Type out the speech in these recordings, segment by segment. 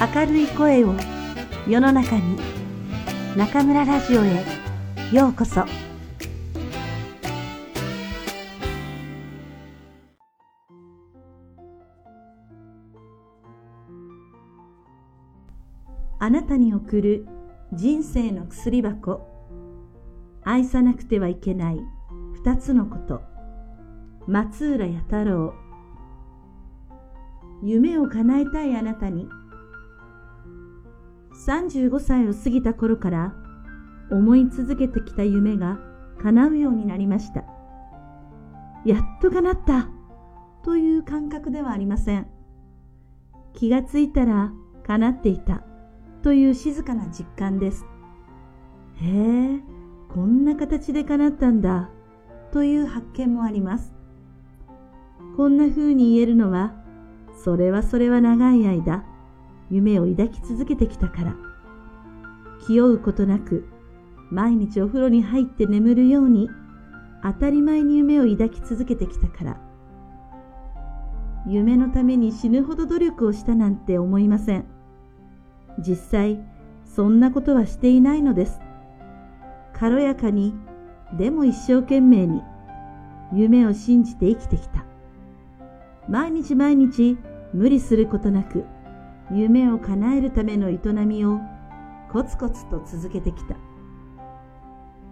明るい声を世の中に中村ラジオへようこそ。あなたに送る人生の薬箱。愛さなくてはいけない。二つのこと。松浦弥太郎。夢を叶えたいあなたに。35歳を過ぎた頃から思い続けてきた夢が叶うようになりました。やっと叶ったという感覚ではありません。気がついたら叶っていたという静かな実感です。へえこんな形で叶ったんだという発見もあります。こんな風に言えるのはそれはそれは長い間、夢を抱き続けてきたから。気負うことなく、毎日お風呂に入って眠るように、当たり前に夢を抱き続けてきたから。夢のために死ぬほど努力をしたなんて思いません。実際、そんなことはしていないのです。軽やかに、でも一生懸命に、夢を信じて生きてきた。毎日毎日無理することなく夢を叶えるための営みをコツコツと続けてきた。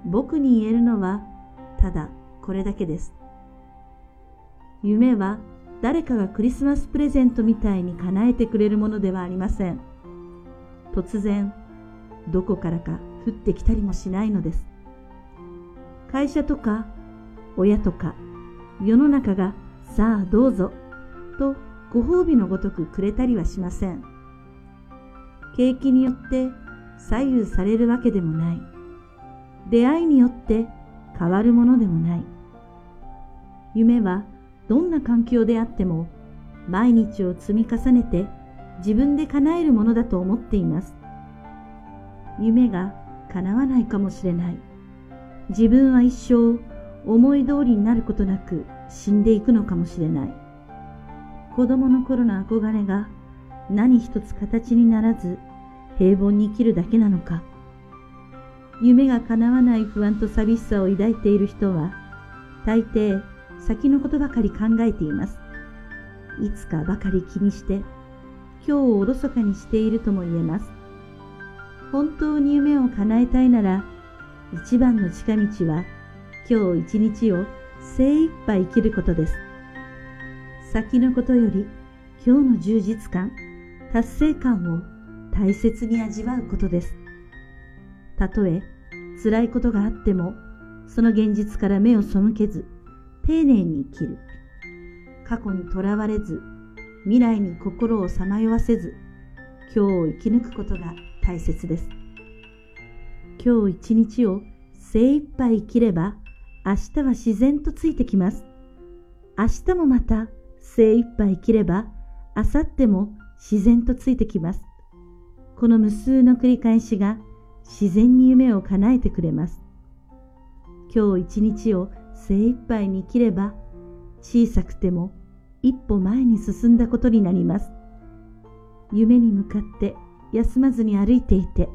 僕に言えるのはただこれだけです。夢は誰かがクリスマスプレゼントみたいに叶えてくれるものではありません。突然、どこからか降ってきたりもしないのです。会社とか親とか世の中がさあどうぞとご褒美のごとくくれたりはしません。景気によって左右されるわけでもない。出会いによって変わるものでもない。夢はどんな環境であっても毎日を積み重ねて自分で叶えるものだと思っています。夢が叶わないかもしれない。自分は一生思い通りになることなく死んでいくのかもしれない。子供の頃の憧れが何一つ形にならず平凡に生きるだけなのか。夢が叶わない不安と寂しさを抱いている人は、大抵先のことばかり考えています。いつかばかり気にして、今日をおろそかにしているとも言えます。本当に夢を叶えたいなら、一番の近道は、今日一日を精一杯生きることです。先のことより今日の充実感、達成感を大切に味わうことです。たとえ辛いことがあっても、その現実から目を背けず、丁寧に生きる。過去にとらわれず、未来に心をさまよわせず、今日を生き抜くことが大切です。今日一日を精一杯生きれば、明日は自然とついてきます。明日もまた精一杯生きれば、あさっても自然とついてきます。この無数の繰り返しが自然に夢を叶えてくれます。今日一日を精一杯に生きれば、小さくても一歩前に進んだことになります。夢に向かって休まずに歩いていて、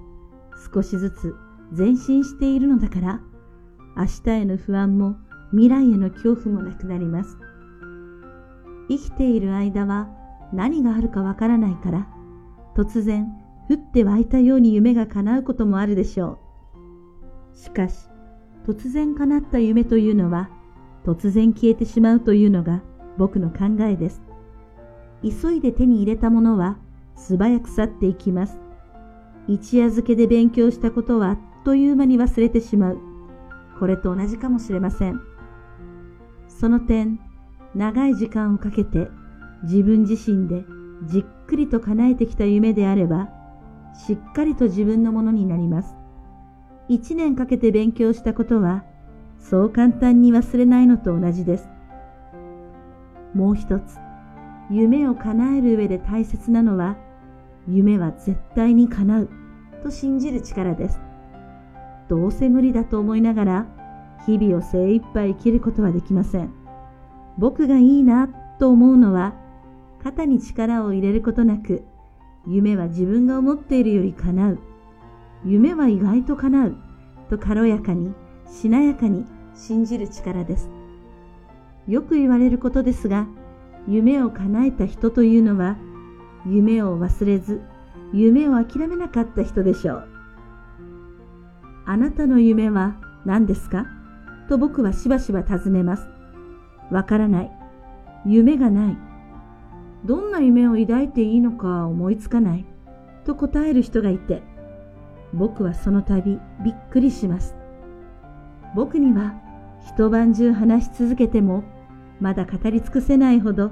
少しずつ前進しているのだから、明日への不安も未来への恐怖もなくなります。生きている間は何があるかわからないから、突然降って湧いたように夢が叶うこともあるでしょう。しかし、突然叶った夢というのは、突然消えてしまうというのが僕の考えです。急いで手に入れたものは素早く去っていきます。一夜漬けで勉強したことはあっという間に忘れてしまう。これと同じかもしれません。その点、長い時間をかけて自分自身でじっくりと叶えてきた夢であれば、しっかりと自分のものになります。一年かけて勉強したことは、そう簡単に忘れないのと同じです。もう一つ、夢を叶える上で大切なのは、夢は絶対に叶うと信じる力です。どうせ無理だと思いながら、日々を精一杯生きることはできません。僕がいいなと思うのは、肩に力を入れることなく、夢は自分が思っているより叶う。夢は意外と叶う。と軽やかに、しなやかに信じる力です。よく言われることですが、夢を叶えた人というのは、夢を忘れず、夢を諦めなかった人でしょう。あなたの夢は何ですか？と僕はしばしば尋ねます。わからない。夢がない。どんな夢を抱いていいのか思いつかない。と答える人がいて、僕はその度びっくりします。僕には一晩中話し続けてもまだ語り尽くせないほど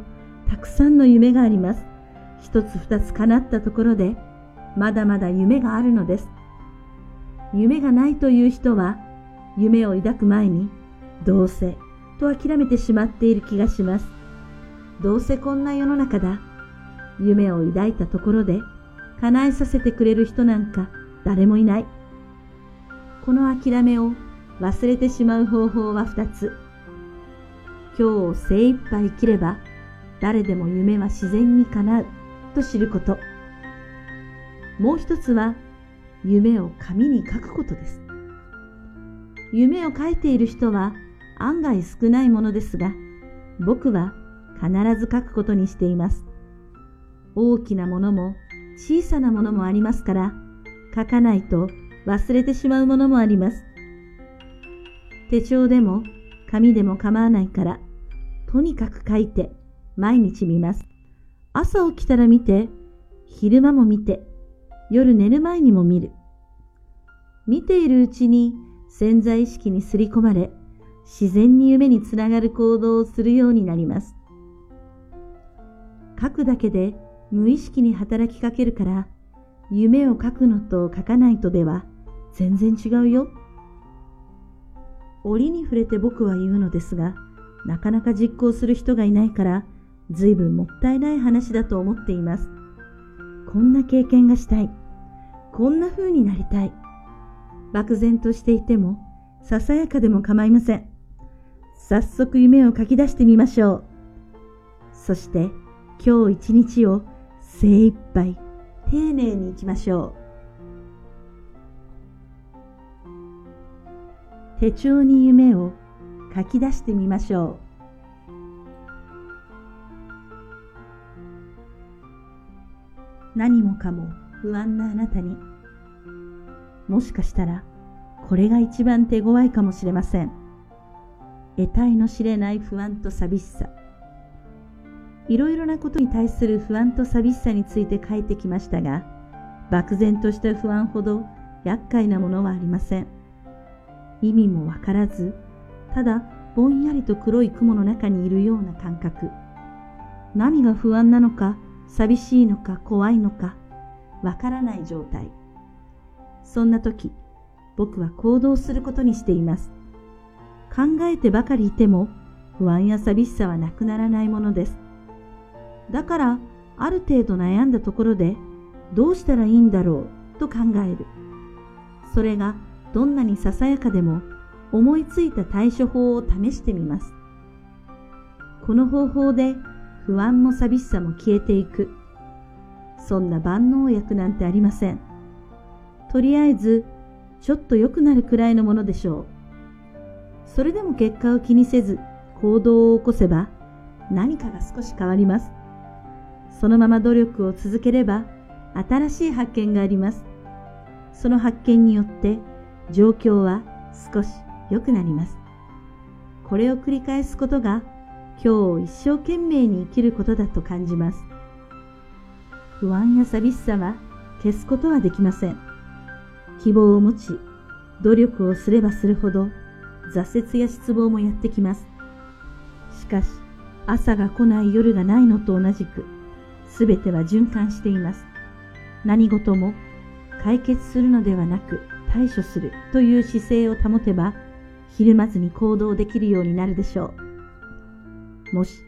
たくさんの夢があります。一つ二つ叶ったところでまだまだ夢があるのです。夢がないという人は夢を抱く前にどうせと諦めてしまっている気がします。どうせこんな世の中だ。夢を抱いたところで叶えさせてくれる人なんか誰もいない。この諦めを忘れてしまう方法は二つ。今日を精一杯生きれば誰でも夢は自然に叶うと知ること。もう一つは夢を紙に書くことです。夢を書いている人は案外少ないものですが、僕は必ず書くことにしています。大きなものも小さなものもありますから、書かないと忘れてしまうものもあります。手帳でも紙でも構わないから、とにかく書いて毎日見ます。朝起きたら見て、昼間も見て、夜寝る前にも見る。見ているうちに潜在意識にすり込まれ、自然に夢につながる行動をするようになります。書くだけで無意識に働きかけるから、夢を書くのと書かないとでは全然違うよ。折に触れて僕は言うのですが、なかなか実行する人がいないから、随分もったいない話だと思っています。こんな経験がしたい。こんな風になりたい。漠然としていても、ささやかでも構いません。早速夢を書き出してみましょう。そして今日一日を精一杯丁寧に行きましょう。手帳に夢を書き出してみましょう。何もかも不安なあなたにもしかしたらこれが一番手強いかもしれません。得体の知れない不安と寂しさ。いろいろなことに対する不安と寂しさについて書いてきましたが、漠然とした不安ほど厄介なものはありません。意味もわからず、ただぼんやりと黒い雲の中にいるような感覚。何が不安なのか、寂しいのか怖いのか、わからない状態。そんな時、僕は行動することにしています。考えてばかりいても不安や寂しさはなくならないものです。だから、ある程度悩んだところで、どうしたらいいんだろうと考える。それがどんなにささやかでも思いついた対処法を試してみます。この方法で不安も寂しさも消えていく。そんな万能薬なんてありません。とりあえず、ちょっと良くなるくらいのものでしょう。それでも結果を気にせず行動を起こせば何かが少し変わります。そのまま努力を続ければ新しい発見があります。その発見によって状況は少し良くなります。これを繰り返すことが今日を一生懸命に生きることだと感じます。不安や寂しさは消すことはできません。希望を持ち、努力をすればするほど、挫折や失望もやってきます。しかし、朝が来ない夜がないのと同じく、すべては循環しています。何事も解決するのではなく対処するという姿勢を保てば、ひるまずに行動できるようになるでしょう。もし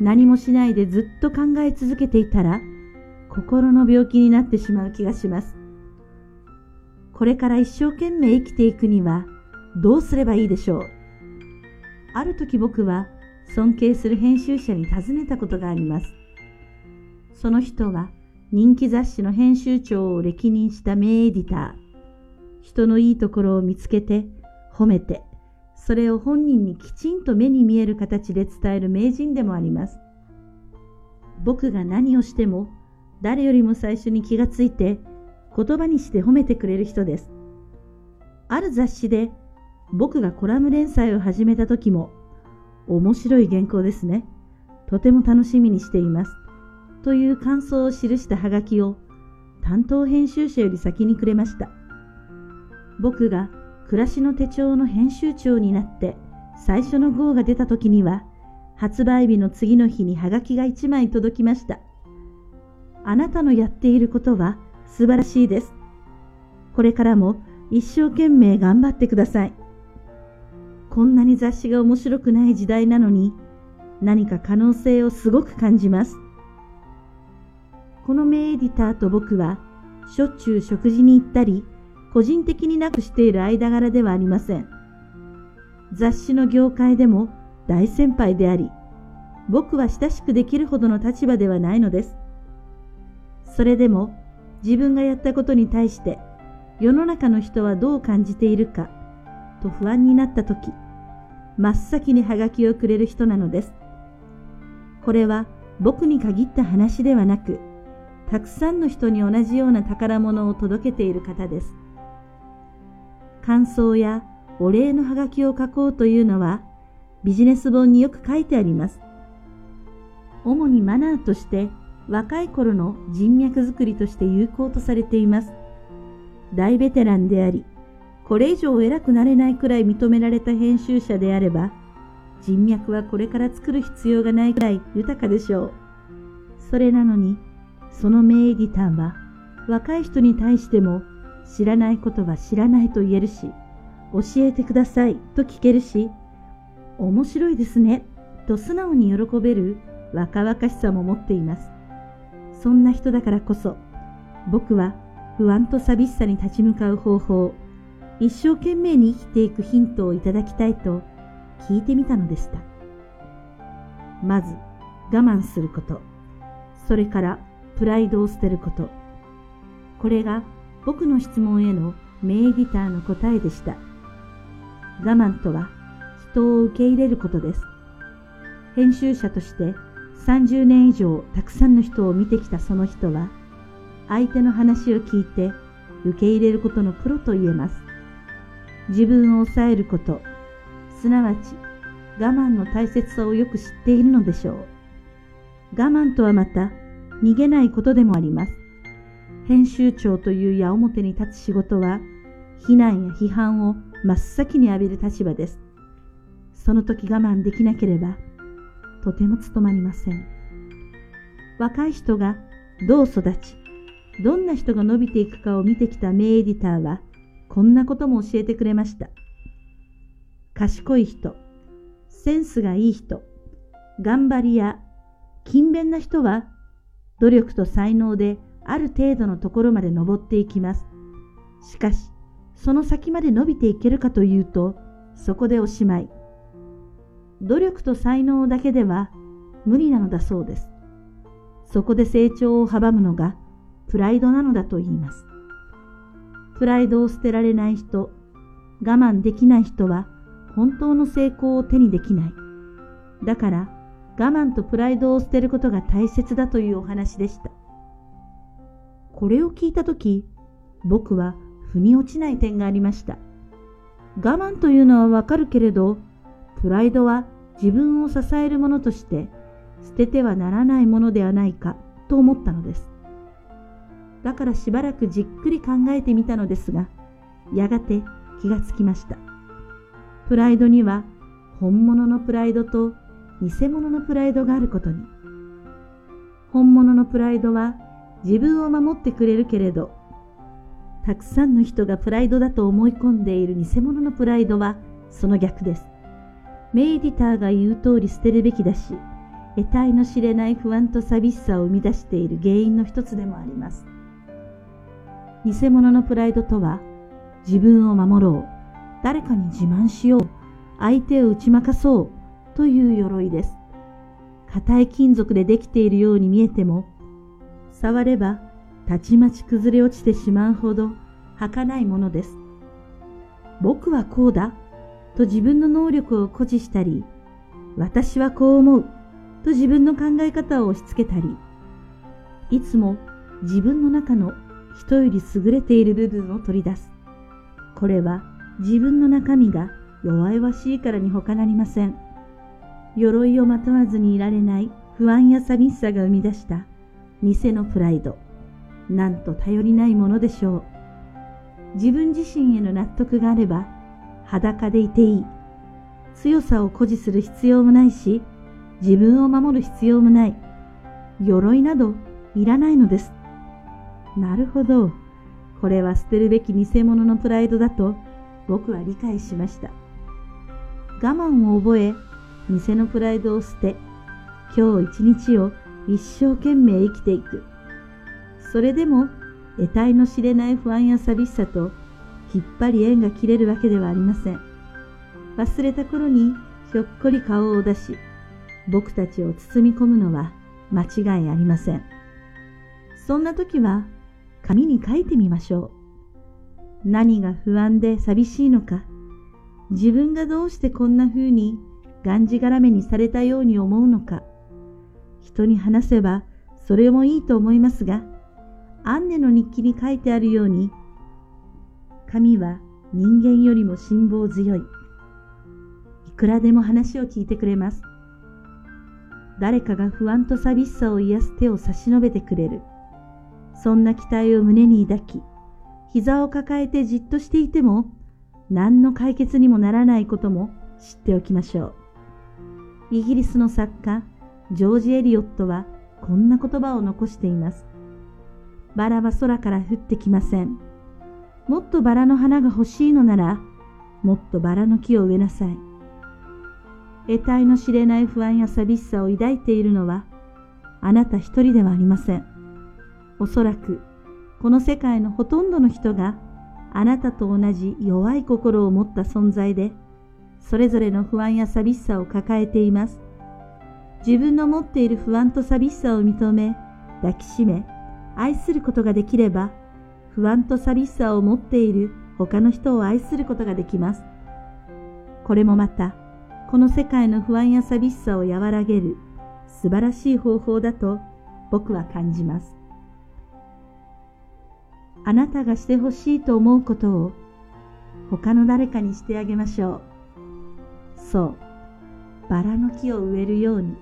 何もしないでずっと考え続けていたら、心の病気になってしまう気がします。これから一生懸命生きていくにはどうすればいいでしょう？ある時僕は尊敬する編集者に尋ねたことがあります。その人は人気雑誌の編集長を歴任した名エディター、人のいいところを見つけて、褒めて、それを本人にきちんと目に見える形で伝える名人でもあります。僕が何をしても、誰よりも最初に気がついて、言葉にして褒めてくれる人です。ある雑誌で僕がコラム連載を始めた時も、面白い原稿ですね。とても楽しみにしています。という感想を記したハガキを担当編集者より先にくれました。僕が暮らしの手帳の編集長になって最初の号が出た時には、発売日の次の日にハガキが1枚届きました。あなたのやっていることは素晴らしいです。これからも一生懸命頑張ってください。こんなに雑誌が面白くない時代なのに、何か可能性をすごく感じます。この名エディターと僕は、しょっちゅう食事に行ったり、個人的になくしている間柄ではありません。雑誌の業界でも大先輩であり、僕は親しくできるほどの立場ではないのです。それでも自分がやったことに対して世の中の人はどう感じているかと不安になった時、真っ先にハガキをくれる人なのです。これは僕に限った話ではなく、たくさんの人に同じような宝物を届けている方です。感想やお礼のハガキを書こうというのはビジネス本によく書いてあります。主にマナーとして若い頃の人脈づくりとして有効とされています。大ベテランであり、これ以上偉くなれないくらい認められた編集者であれば、人脈はこれから作る必要がないくらい豊かでしょう。それなのに、その名エディターは、若い人に対しても、知らないことは知らないと言えるし、教えてくださいと聞けるし、面白いですねと素直に喜べる若々しさも持っています。そんな人だからこそ、僕は不安と寂しさに立ち向かう方法、一生懸命に生きていくヒントをいただきたいと聞いてみたのでした。まず、我慢すること。それから、プライドを捨てること。これが僕の質問への名エディターの答えでした。我慢とは人を受け入れることです。編集者として30年以上たくさんの人を見てきたその人は、相手の話を聞いて受け入れることのプロと言えます。自分を抑えること、すなわち我慢の大切さをよく知っているのでしょう。我慢とはまた逃げないことでもあります。編集長という矢面に立つ仕事は、非難や批判を真っ先に浴びる立場です。その時我慢できなければ、とても務まりません。若い人がどう育ち、どんな人が伸びていくかを見てきた名エディターは、こんなことも教えてくれました。賢い人、センスがいい人、頑張り屋、勤勉な人は、努力と才能である程度のところまで登っていきます。しかし、その先まで伸びていけるかというと、そこでおしまい。努力と才能だけでは無理なのだそうです。そこで成長を阻むのがプライドなのだと言います。プライドを捨てられない人、我慢できない人は本当の成功を手にできない。だから我慢とプライドを捨てることが大切だというお話でした。これを聞いたとき、僕は腑に落ちない点がありました。我慢というのはわかるけれど、プライドは自分を支えるものとして捨ててはならないものではないかと思ったのです。だからしばらくじっくり考えてみたのですが、やがて気がつきました。プライドには本物のプライドと偽物のプライドがあることに。本物のプライドは自分を守ってくれるけれど、たくさんの人がプライドだと思い込んでいる偽物のプライドはその逆です。メイディターが言う通り捨てるべきだし、得体の知れない不安と寂しさを生み出している原因の一つでもあります。偽物のプライドとは、自分を守ろう、誰かに自慢しよう、相手を打ち負かそう。という鎧です。硬い金属でできているように見えても、触ればたちまち崩れ落ちてしまうほど儚いものです。僕はこうだ。と自分の能力を誇示したり、私はこう思う。と自分の考え方を押し付けたり、いつも自分の中の人より優れている部分を取り出す。これは自分の中身が弱々しいからに他なりません。鎧をまとわずにいられない不安や寂しさが生み出した偽のプライド。なんと頼りないものでしょう。自分自身への納得があれば裸でいていい。強さを誇示する必要もないし、自分を守る必要もない。鎧などいらないのです。なるほど。これは捨てるべき偽物のプライドだと僕は理解しました。我慢を覚え、偽のプライドを捨て、今日一日を一生懸命生きていく。それでも、得体の知れない不安や寂しさと、きっぱり縁が切れるわけではありません。忘れた頃にひょっこり顔を出し、僕たちを包み込むのは間違いありません。そんな時は、紙に書いてみましょう。何が不安で寂しいのか、自分がどうしてこんな風にがんじがらめにされたように思うのか、人に話せばそれもいいと思いますが、アンネの日記に書いてあるように、神は人間よりも辛抱強い。いくらでも話を聞いてくれます。誰かが不安と寂しさを癒す手を差し伸べてくれる。そんな期待を胸に抱き、膝を抱えてじっとしていても、何の解決にもならないことも知っておきましょう。イギリスの作家、ジョージ・エリオットはこんな言葉を残しています。バラは空から降ってきません。もっとバラの花が欲しいのなら、もっとバラの木を植えなさい。得体の知れない不安や寂しさを抱いているのは、あなた一人ではありません。おそらく、この世界のほとんどの人があなたと同じ弱い心を持った存在で、それぞれの不安や寂しさを抱えています。自分の持っている不安と寂しさを認め、抱きしめ、愛することができれば、不安と寂しさを持っている他の人を愛することができます。これもまた、この世界の不安や寂しさを和らげる素晴らしい方法だと僕は感じます。あなたがしてほしいと思うことを他の誰かにしてあげましょう。そう、バラの木を植えるように。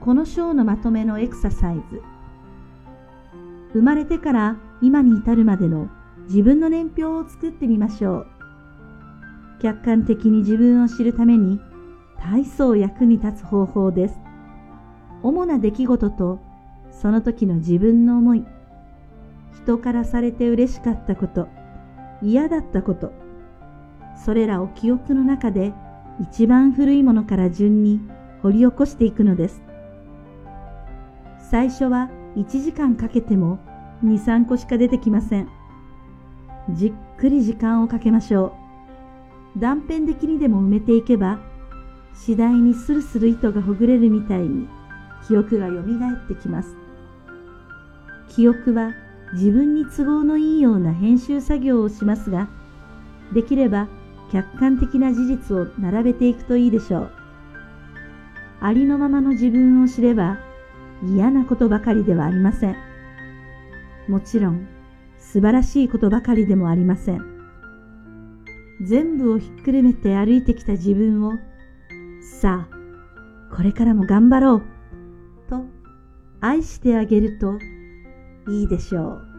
この章のまとめのエクササイズ。生まれてから今に至るまでの自分の年表を作ってみましょう。客観的に自分を知るために大層役に立つ方法です。主な出来事とその時の自分の思い、人からされて嬉しかったこと、嫌だったこと、それらを記憶の中で一番古いものから順に掘り起こしていくのです。最初は1時間かけても2、3個しか出てきません。じっくり時間をかけましょう。断片的にでも埋めていけば、次第にスルスル糸がほぐれるみたいに記憶が蘇ってきます。記憶は自分に都合のいいような編集作業をしますが、できれば客観的な事実を並べていくといいでしょう。ありのままの自分を知れば嫌なことばかりではありません。もちろん素晴らしいことばかりでもありません。全部をひっくるめて歩いてきた自分を、さあ、これからも頑張ろう、と愛してあげるといいでしょう。